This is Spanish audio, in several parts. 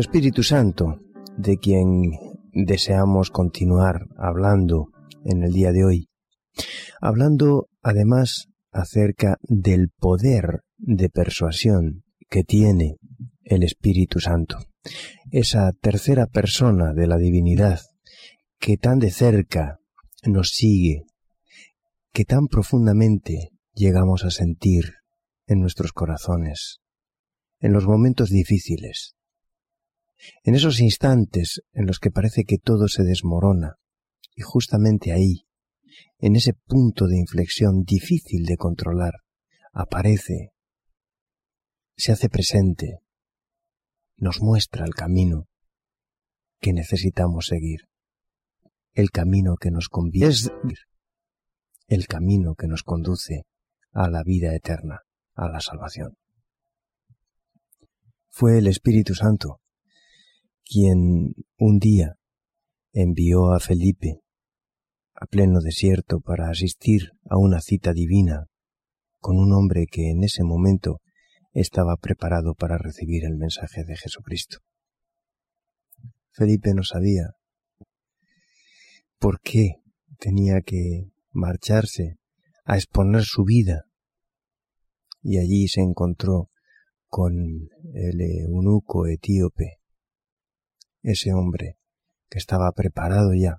Espíritu Santo, de quien deseamos continuar hablando en el día de hoy, hablando además acerca del poder de persuasión que tiene el Espíritu Santo, esa tercera persona de la divinidad que tan de cerca nos sigue, que tan profundamente llegamos a sentir en nuestros corazones, en los momentos difíciles, en esos instantes en los que parece que todo se desmorona, y justamente ahí, en ese punto de inflexión difícil de controlar, aparece, se hace presente, nos muestra el camino que necesitamos seguir, el camino que nos conviene, el camino que nos conduce a la vida eterna, a la salvación. Fue el Espíritu Santo quien un día envió a Felipe a pleno desierto para asistir a una cita divina con un hombre que en ese momento estaba preparado para recibir el mensaje de Jesucristo. Felipe no sabía por qué tenía que marcharse a exponer su vida y allí se encontró con el eunuco etíope, ese hombre que estaba preparado ya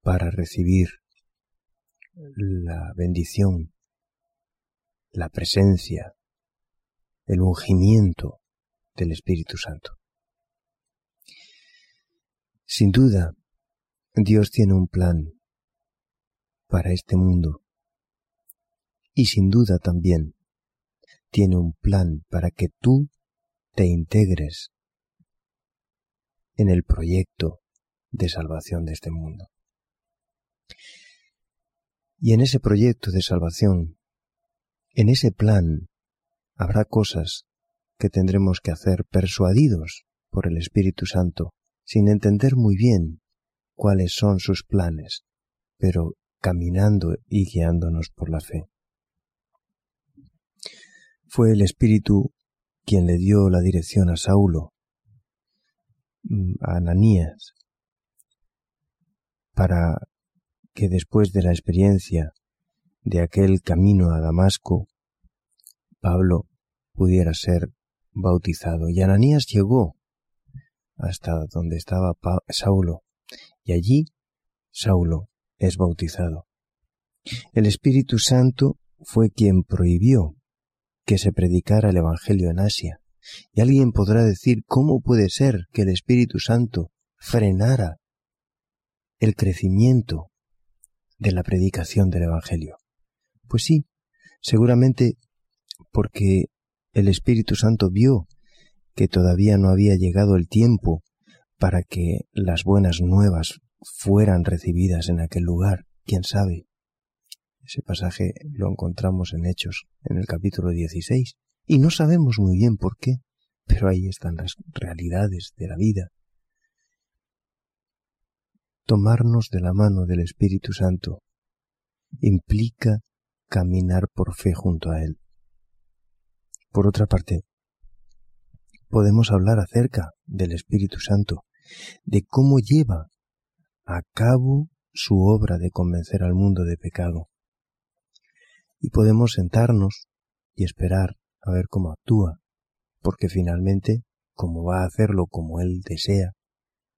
para recibir la bendición, la presencia, el ungimiento del Espíritu Santo. Sin duda, Dios tiene un plan para este mundo y sin duda también tiene un plan para que tú te integres en el proyecto de salvación de este mundo. Y en ese proyecto de salvación, en ese plan, habrá cosas que tendremos que hacer persuadidos por el Espíritu Santo, sin entender muy bien cuáles son sus planes, pero caminando y guiándonos por la fe. Fue el Espíritu quien le dio la dirección a Saulo, a Ananías, para que después de la experiencia de aquel camino a Damasco, Pablo pudiera ser bautizado. Y Ananías llegó hasta donde estaba Saulo, y allí Saulo es bautizado. El Espíritu Santo fue quien prohibió que se predicara el Evangelio en Asia. Y alguien podrá decir, ¿cómo puede ser que el Espíritu Santo frenara el crecimiento de la predicación del Evangelio? Pues sí, seguramente porque el Espíritu Santo vio que todavía no había llegado el tiempo para que las buenas nuevas fueran recibidas en aquel lugar, quién sabe. Ese pasaje lo encontramos en Hechos, en el capítulo 16, y no sabemos muy bien por qué, pero ahí están las realidades de la vida. Tomarnos de la mano del Espíritu Santo implica caminar por fe junto a Él. Por otra parte, podemos hablar acerca del Espíritu Santo, de cómo lleva a cabo su obra de convencer al mundo de pecado. Y podemos sentarnos y esperar a ver cómo actúa, porque finalmente, como va a hacerlo como Él desea,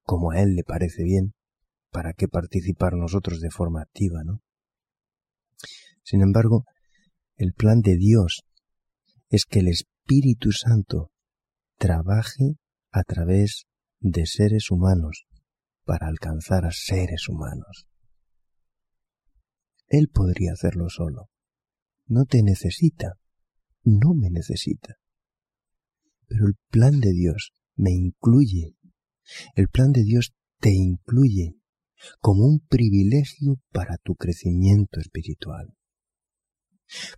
como a Él le parece bien, ¿para qué participar nosotros de forma activa, no? Sin embargo, el plan de Dios es que el Espíritu Santo trabaje a través de seres humanos para alcanzar a seres humanos. Él podría hacerlo solo. No te necesita. No me necesita. Pero el plan de Dios me incluye. El plan de Dios te incluye como un privilegio para tu crecimiento espiritual.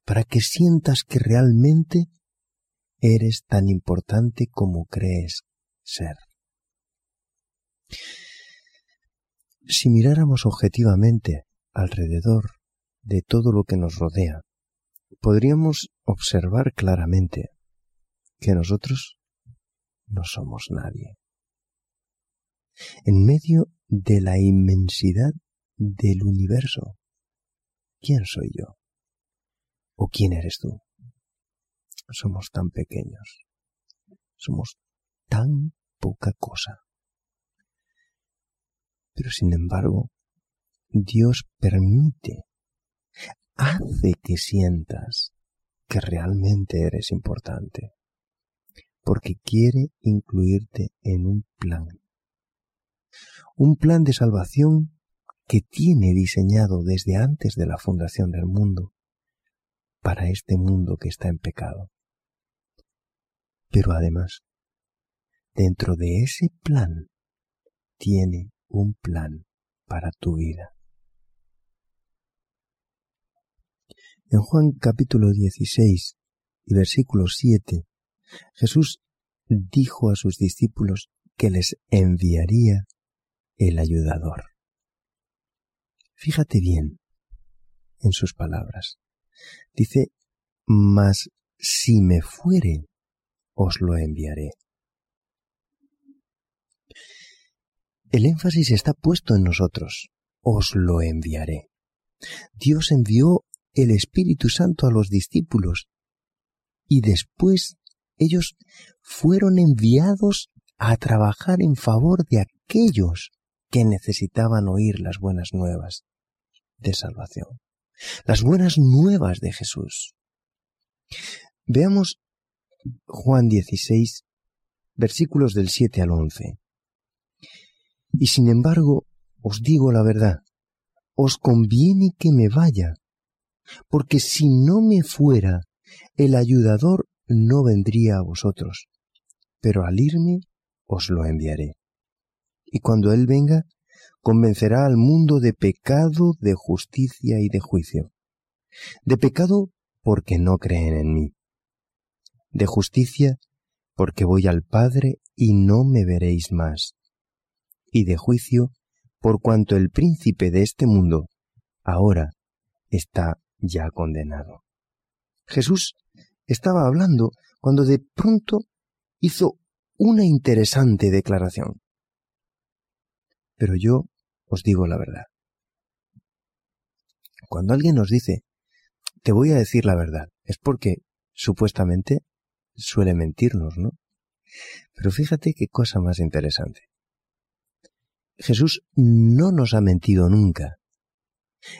Para que sientas que realmente eres tan importante como crees ser. Si miráramos objetivamente alrededor de todo lo que nos rodea, podríamos observar claramente que nosotros no somos nadie. En medio de la inmensidad del universo, ¿quién soy yo? ¿O quién eres tú? Somos tan pequeños, somos tan poca cosa. Pero sin embargo, Dios permite, hace que sientas que realmente eres importante, porque quiere incluirte en un plan. Un plan de salvación que tiene diseñado desde antes de la fundación del mundo para este mundo que está en pecado. Pero además, dentro de ese plan, tiene un plan para tu vida. En Juan capítulo 16 y versículo 7, Jesús dijo a sus discípulos que les enviaría el ayudador. Fíjate bien en sus palabras. Dice, mas si me fuere, os lo enviaré. El énfasis está puesto en nosotros. Os lo enviaré. Dios envió el Espíritu Santo a los discípulos y después ellos fueron enviados a trabajar en favor de aquellos que necesitaban oír las buenas nuevas de salvación, las buenas nuevas de Jesús. Veamos Juan 16, versículos del 7 al 11. Y sin embargo, os digo la verdad, os conviene que me vaya, porque si no me fuera, el ayudador no vendría a vosotros, pero al irme os lo enviaré. Y cuando Él venga, convencerá al mundo de pecado, de justicia y de juicio. De pecado porque no creen en mí. De justicia porque voy al Padre y no me veréis más. Y de juicio por cuanto el príncipe de este mundo ahora está ya condenado. Jesús estaba hablando cuando de pronto hizo una interesante declaración. Pero yo os digo la verdad. Cuando alguien nos dice, te voy a decir la verdad, es porque supuestamente suele mentirnos, ¿no? Pero fíjate qué cosa más interesante. Jesús no nos ha mentido nunca.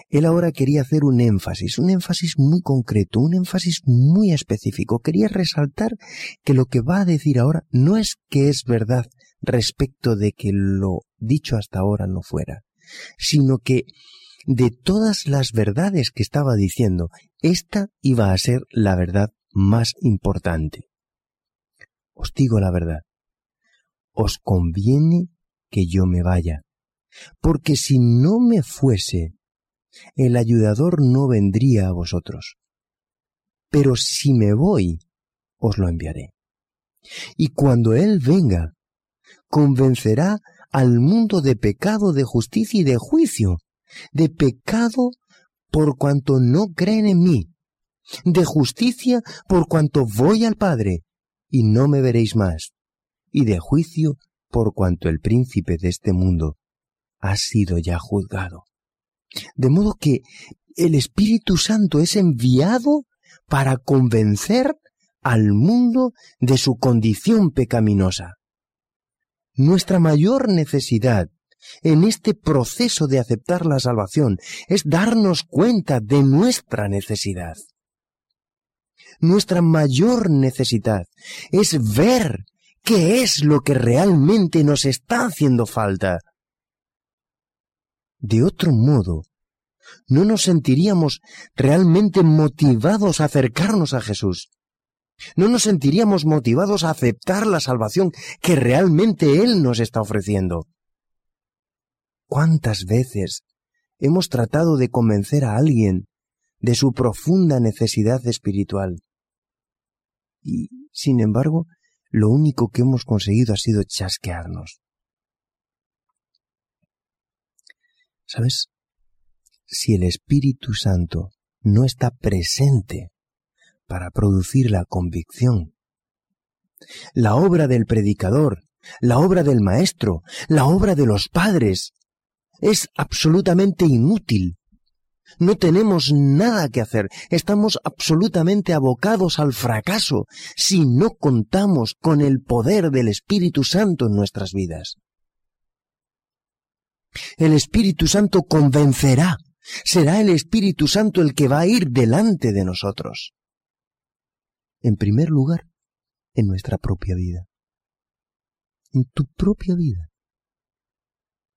Él ahora quería hacer un énfasis, un énfasis muy concreto, un énfasis muy específico. Quería resaltar que lo que va a decir ahora no es que es verdad respecto de que lo dicho hasta ahora no fuera, sino que de todas las verdades que estaba diciendo, esta iba a ser la verdad más importante. Os digo la verdad, os conviene que yo me vaya, porque si no me fuese, el ayudador no vendría a vosotros. Pero si me voy, os lo enviaré. Y cuando Él venga, convencerá al mundo de pecado, de justicia y de juicio, de pecado por cuanto no creen en mí, de justicia por cuanto voy al Padre y no me veréis más, y de juicio por cuanto el príncipe de este mundo ha sido ya juzgado. De modo que el Espíritu Santo es enviado para convencer al mundo de su condición pecaminosa. Nuestra mayor necesidad en este proceso de aceptar la salvación es darnos cuenta de nuestra necesidad. Nuestra mayor necesidad es ver qué es lo que realmente nos está haciendo falta de otro modo, no nos sentiríamos realmente motivados a acercarnos a Jesús. No nos sentiríamos motivados a aceptar la salvación que realmente Él nos está ofreciendo. ¿Cuántas veces hemos tratado de convencer a alguien de su profunda necesidad espiritual? Y, sin embargo, lo único que hemos conseguido ha sido chasquearnos. ¿Sabes? Si el Espíritu Santo no está presente para producir la convicción, la obra del predicador, la obra del maestro, la obra de los padres, es absolutamente inútil. No tenemos nada que hacer, estamos absolutamente abocados al fracaso si no contamos con el poder del Espíritu Santo en nuestras vidas. El Espíritu Santo convencerá, será el Espíritu Santo el que va a ir delante de nosotros. En primer lugar, en nuestra propia vida. En tu propia vida.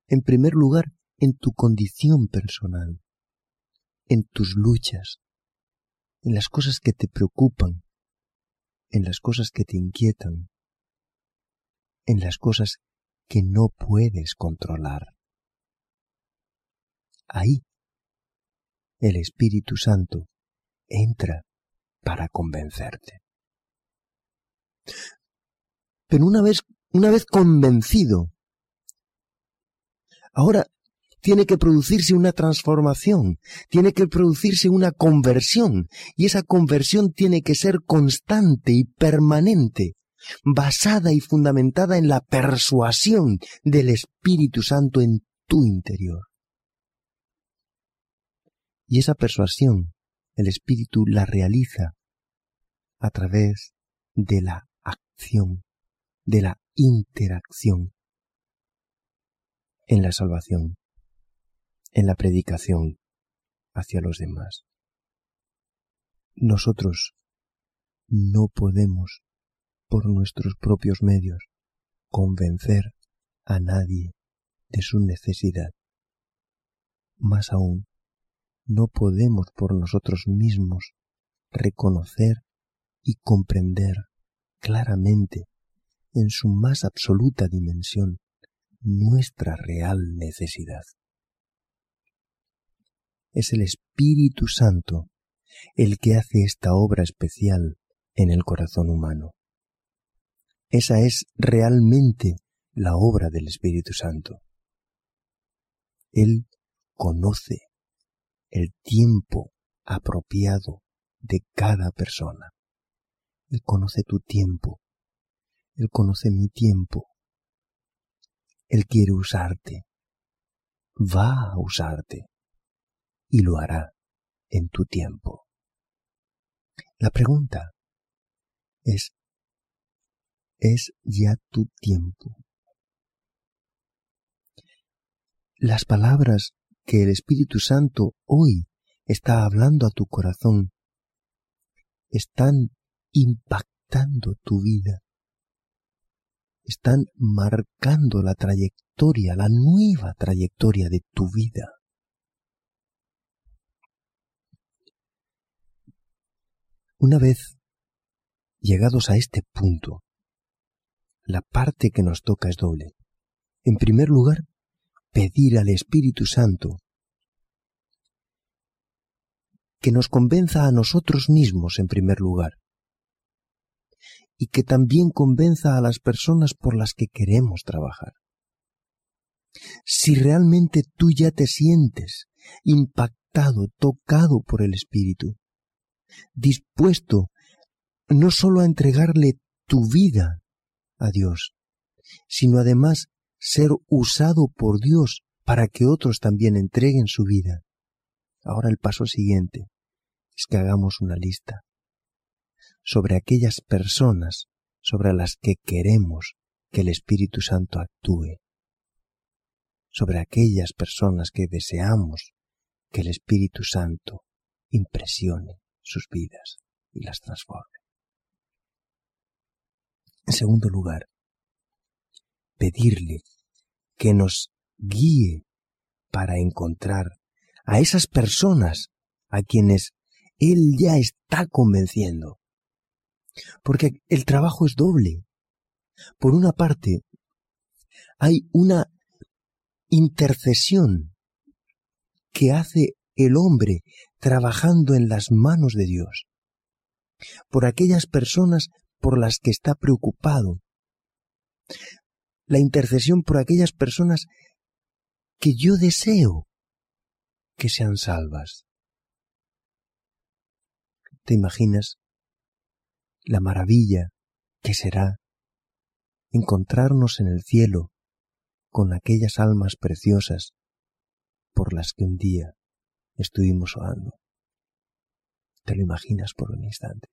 En primer lugar, en tu condición personal, en tus luchas, en las cosas que te preocupan, en las cosas que te inquietan, en las cosas que no puedes controlar. Ahí el Espíritu Santo entra para convencerte. Pero una vez, una vez convencido, ahora tiene que producirse una transformación, tiene que producirse una conversión, y esa conversión tiene que ser constante y permanente, basada y fundamentada en la persuasión del Espíritu Santo en tu interior. Y esa persuasión el Espíritu la realiza a través de la acción, de la interacción en la salvación en la predicación hacia los demás. Nosotros no podemos, por nuestros propios medios, convencer a nadie de su necesidad. Más aún, no podemos por nosotros mismos reconocer y comprender claramente en su más absoluta dimensión nuestra real necesidad es el Espíritu Santo el que hace esta obra especial en el corazón humano. Esa es realmente la obra del Espíritu Santo. Él conoce el tiempo apropiado de cada persona. Él conoce tu tiempo. Él conoce mi tiempo. Él quiere usarte. Va a usarte y lo hará en tu tiempo. La pregunta es, ¿es ya tu tiempo? Las palabras que el Espíritu Santo hoy está hablando a tu corazón están impactando tu vida, están marcando la trayectoria, la nueva trayectoria de tu vida. Una vez llegados a este punto, la parte que nos toca es doble. En primer lugar, pedir al Espíritu Santo que nos convenza a nosotros mismos en primer lugar y que también convenza a las personas por las que queremos trabajar. Si realmente tú ya te sientes impactado, tocado por el Espíritu, dispuesto no sólo a entregarle tu vida a Dios, sino además ser usado por Dios para que otros también entreguen su vida. Ahora el paso siguiente es que hagamos una lista sobre aquellas personas sobre las que queremos que el Espíritu Santo actúe, sobre aquellas personas que deseamos que el Espíritu Santo impresione sus vidas y las transforme. En segundo lugar, pedirle que nos guíe para encontrar a esas personas a quienes Él ya está convenciendo. Porque el trabajo es doble. Por una parte, hay una intercesión que hace el hombre trabajando en las manos de Dios, por aquellas personas por las que está preocupado, la intercesión por aquellas personas que yo deseo que sean salvas. ¿Te imaginas la maravilla que será encontrarnos en el cielo con aquellas almas preciosas por las que un día estuvimos orando. Te lo imaginas por un instante.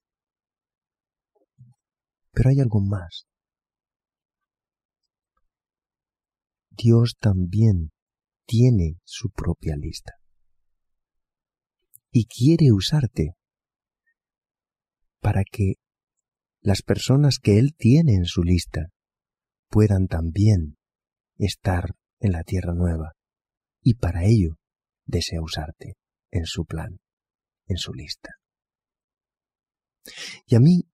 Pero hay algo más. Dios también tiene su propia lista. Y quiere usarte para que las personas que Él tiene en su lista puedan también estar en la tierra nueva. Y para ello desea usarte en su plan, en su lista. Y a mí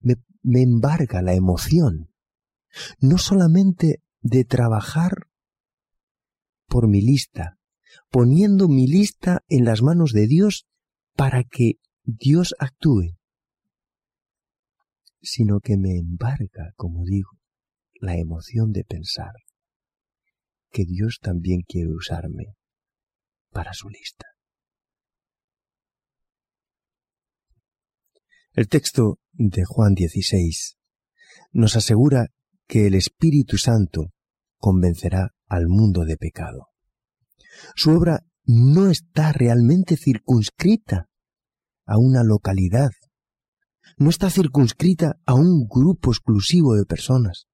me, embarga la emoción, no solamente de trabajar por mi lista, poniendo mi lista en las manos de Dios para que Dios actúe, sino que me embarga, como digo, la emoción de pensar que Dios también quiere usarme para su lista. El texto de Juan 16 nos asegura que el Espíritu Santo convencerá al mundo de pecado. Su obra no está realmente circunscrita a una localidad, no está circunscrita a un grupo exclusivo de personas.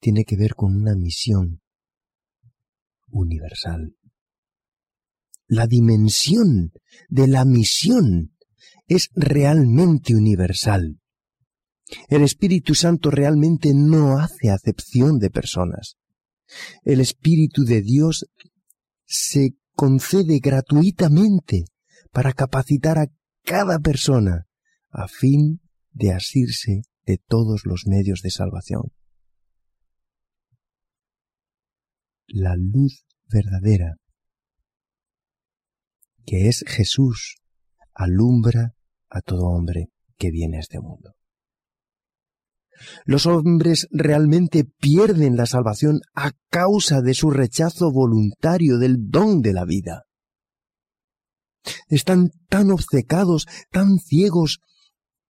Tiene que ver con una misión universal. La dimensión de la misión es realmente universal. El Espíritu Santo realmente no hace acepción de personas. El Espíritu de Dios se concede gratuitamente para capacitar a cada persona a fin de asirse de todos los medios de salvación. La luz verdadera, que es Jesús, alumbra a todo hombre que viene a este mundo. Los hombres realmente pierden la salvación a causa de su rechazo voluntario del don de la vida. Están tan obcecados, tan ciegos,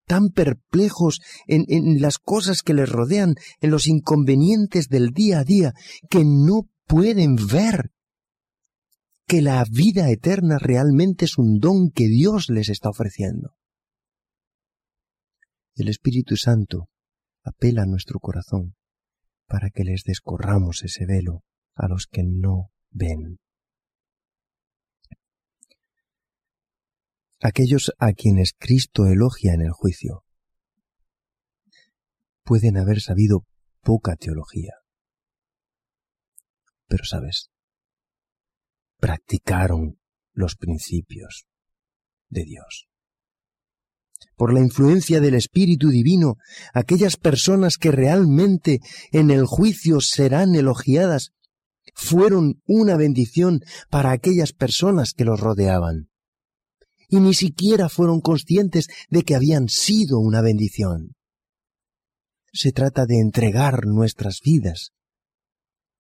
tan perplejos en, en, las cosas que les rodean, en los inconvenientes del día a día, que no pueden ver que la vida eterna realmente es un don que Dios les está ofreciendo. El Espíritu Santo apela a nuestro corazón para que les descorramos ese velo a los que no ven. Aquellos a quienes Cristo elogia en el juicio pueden haber sabido poca teología. Pero sabes, practicaron los principios de Dios por la influencia del Espíritu Divino, aquellas personas que realmente en el juicio serán elogiadas, fueron una bendición para aquellas personas que los rodeaban. Y ni siquiera fueron conscientes de que habían sido una bendición. Se trata de entregar nuestras vidas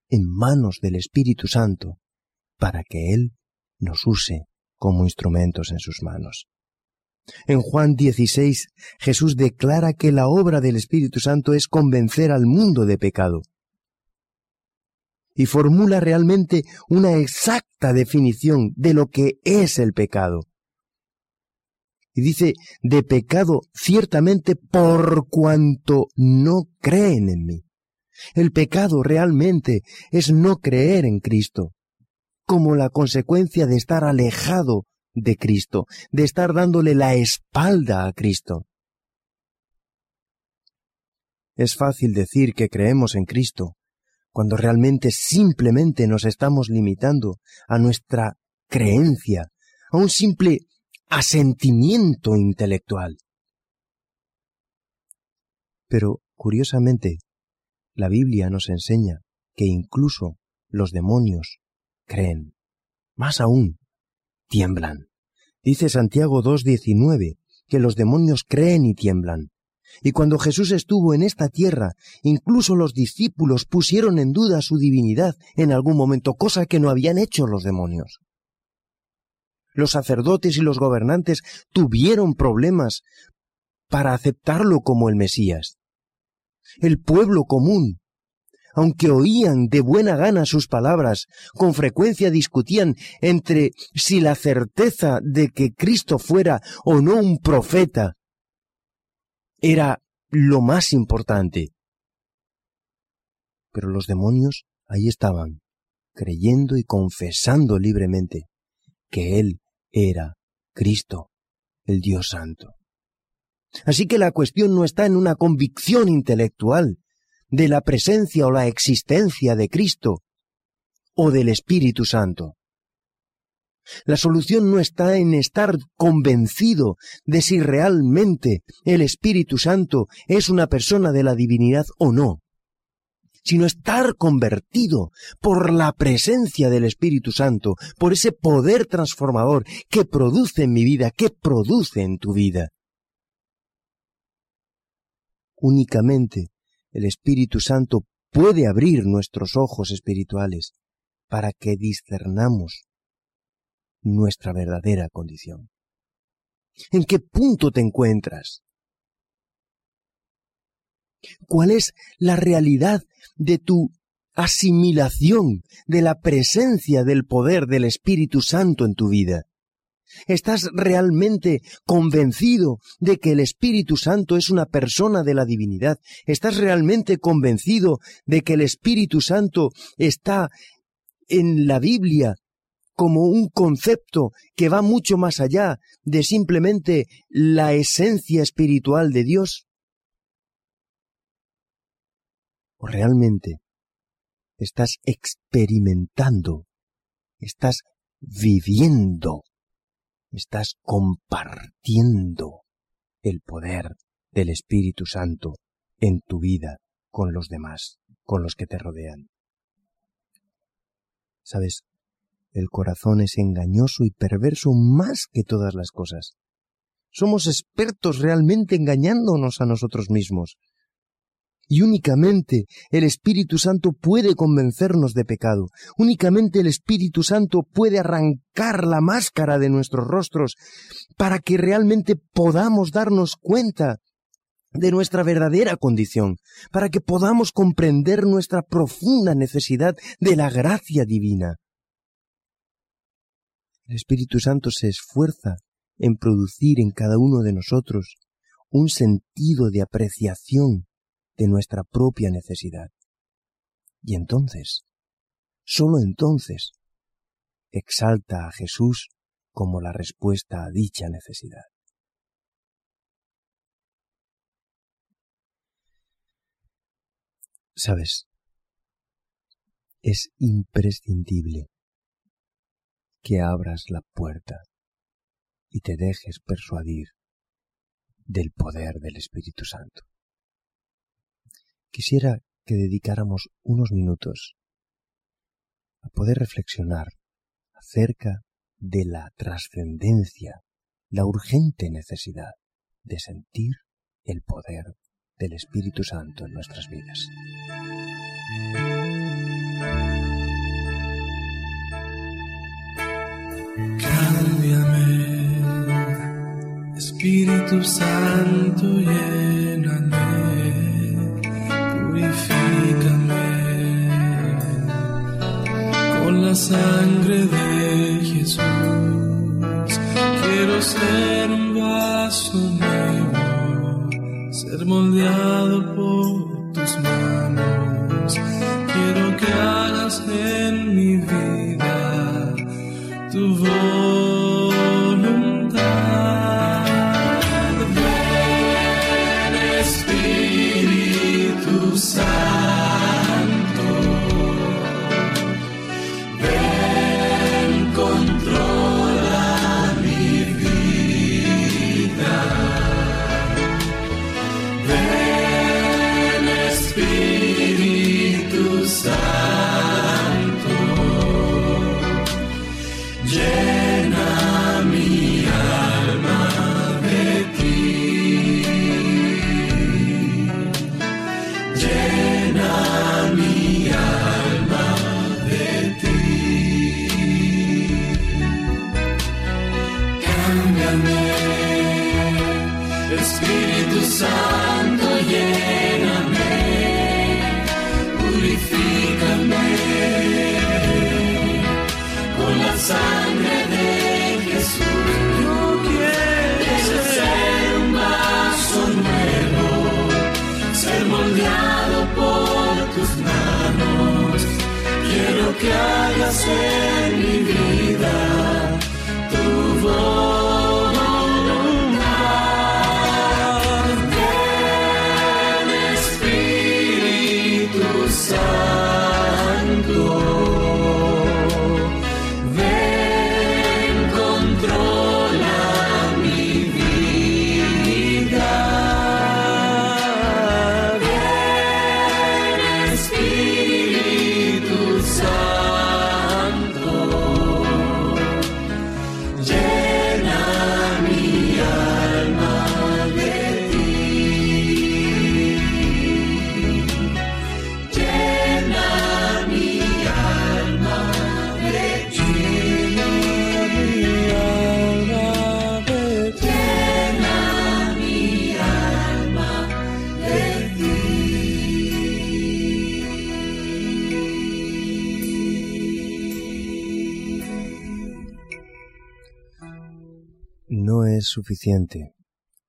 en manos del Espíritu Santo para que Él nos use como instrumentos en sus manos. En Juan 16, Jesús declara que la obra del Espíritu Santo es convencer al mundo de pecado. Y formula realmente una exacta definición de lo que es el pecado. Y dice, de pecado ciertamente por cuanto no creen en mí. El pecado realmente es no creer en Cristo, como la consecuencia de estar alejado de Cristo, de estar dándole la espalda a Cristo. Es fácil decir que creemos en Cristo, cuando realmente simplemente nos estamos limitando a nuestra creencia, a un simple asentimiento intelectual. Pero, curiosamente, la Biblia nos enseña que incluso los demonios creen. Más aún, tiemblan. Dice Santiago 2.19 que los demonios creen y tiemblan. Y cuando Jesús estuvo en esta tierra, incluso los discípulos pusieron en duda su divinidad en algún momento, cosa que no habían hecho los demonios. Los sacerdotes y los gobernantes tuvieron problemas para aceptarlo como el Mesías. El pueblo común, aunque oían de buena gana sus palabras, con frecuencia discutían entre si la certeza de que Cristo fuera o no un profeta era lo más importante. Pero los demonios ahí estaban, creyendo y confesando libremente que Él era Cristo, el Dios Santo. Así que la cuestión no está en una convicción intelectual de la presencia o la existencia de Cristo o del Espíritu Santo. La solución no está en estar convencido de si realmente el Espíritu Santo es una persona de la divinidad o no sino estar convertido por la presencia del Espíritu Santo, por ese poder transformador que produce en mi vida, que produce en tu vida. Únicamente el Espíritu Santo puede abrir nuestros ojos espirituales para que discernamos nuestra verdadera condición. ¿En qué punto te encuentras? ¿Cuál es la realidad de tu asimilación de la presencia del poder del Espíritu Santo en tu vida? ¿Estás realmente convencido de que el Espíritu Santo es una persona de la divinidad? ¿Estás realmente convencido de que el Espíritu Santo está en la Biblia como un concepto que va mucho más allá de simplemente la esencia espiritual de Dios? o realmente estás experimentando, estás viviendo, estás compartiendo el poder del Espíritu Santo en tu vida con los demás, con los que te rodean. Sabes, el corazón es engañoso y perverso más que todas las cosas. Somos expertos realmente engañándonos a nosotros mismos y únicamente el Espíritu Santo puede convencernos de pecado. Únicamente el Espíritu Santo puede arrancar la máscara de nuestros rostros para que realmente podamos darnos cuenta de nuestra verdadera condición, para que podamos comprender nuestra profunda necesidad de la gracia divina. El Espíritu Santo se esfuerza en producir en cada uno de nosotros un sentido de apreciación de nuestra propia necesidad. Y entonces, sólo entonces, exalta a Jesús como la respuesta a dicha necesidad. Sabes, es imprescindible que abras la puerta y te dejes persuadir del poder del Espíritu Santo quisiera que dedicáramos unos minutos a poder reflexionar acerca de la trascendencia, la urgente necesidad de sentir el poder del Espíritu Santo en nuestras vidas. Cámbiame, Espíritu Santo, purifícame con la sangre de Jesús. Quiero ser un vaso nuevo, ser moldeado por tus manos. Quiero que hagas en mi vida la sangre de Jesús. Yo quiero ser un vaso nuevo, ser moldeado por tus manos. Quiero que hagas en mi vida tu voluntad. Suficiente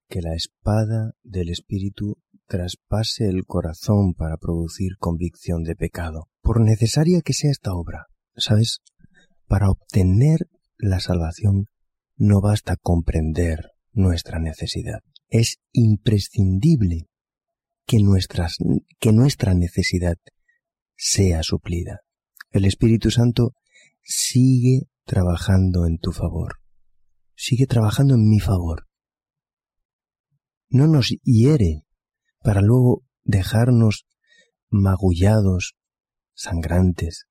que la espada del Espíritu traspase el corazón para producir convicción de pecado, por necesaria que sea esta obra. ¿Sabes? Para obtener la salvación no basta comprender nuestra necesidad. Es imprescindible que, nuestras, que nuestra necesidad sea suplida. El Espíritu Santo sigue trabajando en tu favor. Sigue trabajando en mi favor. No nos hiere para luego dejarnos magullados, sangrantes.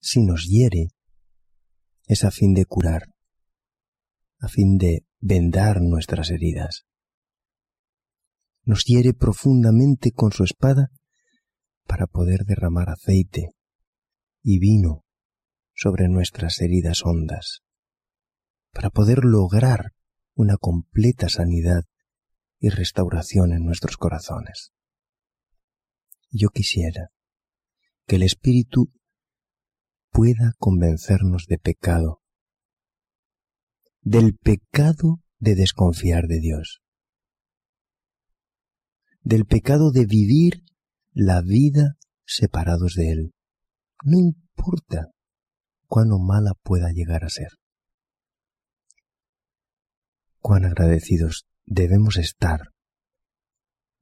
Si nos hiere, es a fin de curar, a fin de vendar nuestras heridas. Nos hiere profundamente con su espada para poder derramar aceite y vino sobre nuestras heridas hondas, para poder lograr una completa sanidad y restauración en nuestros corazones. Yo quisiera que el Espíritu pueda convencernos de pecado, del pecado de desconfiar de Dios, del pecado de vivir la vida separados de Él. No importa cuán mala pueda llegar a ser. Cuán agradecidos debemos estar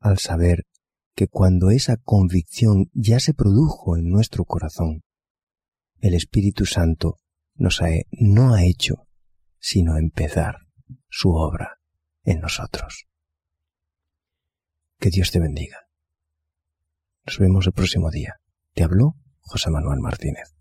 al saber que cuando esa convicción ya se produjo en nuestro corazón, el Espíritu Santo nos ha, no ha hecho sino empezar su obra en nosotros. Que Dios te bendiga. Nos vemos el próximo día. Te habló José Manuel Martínez.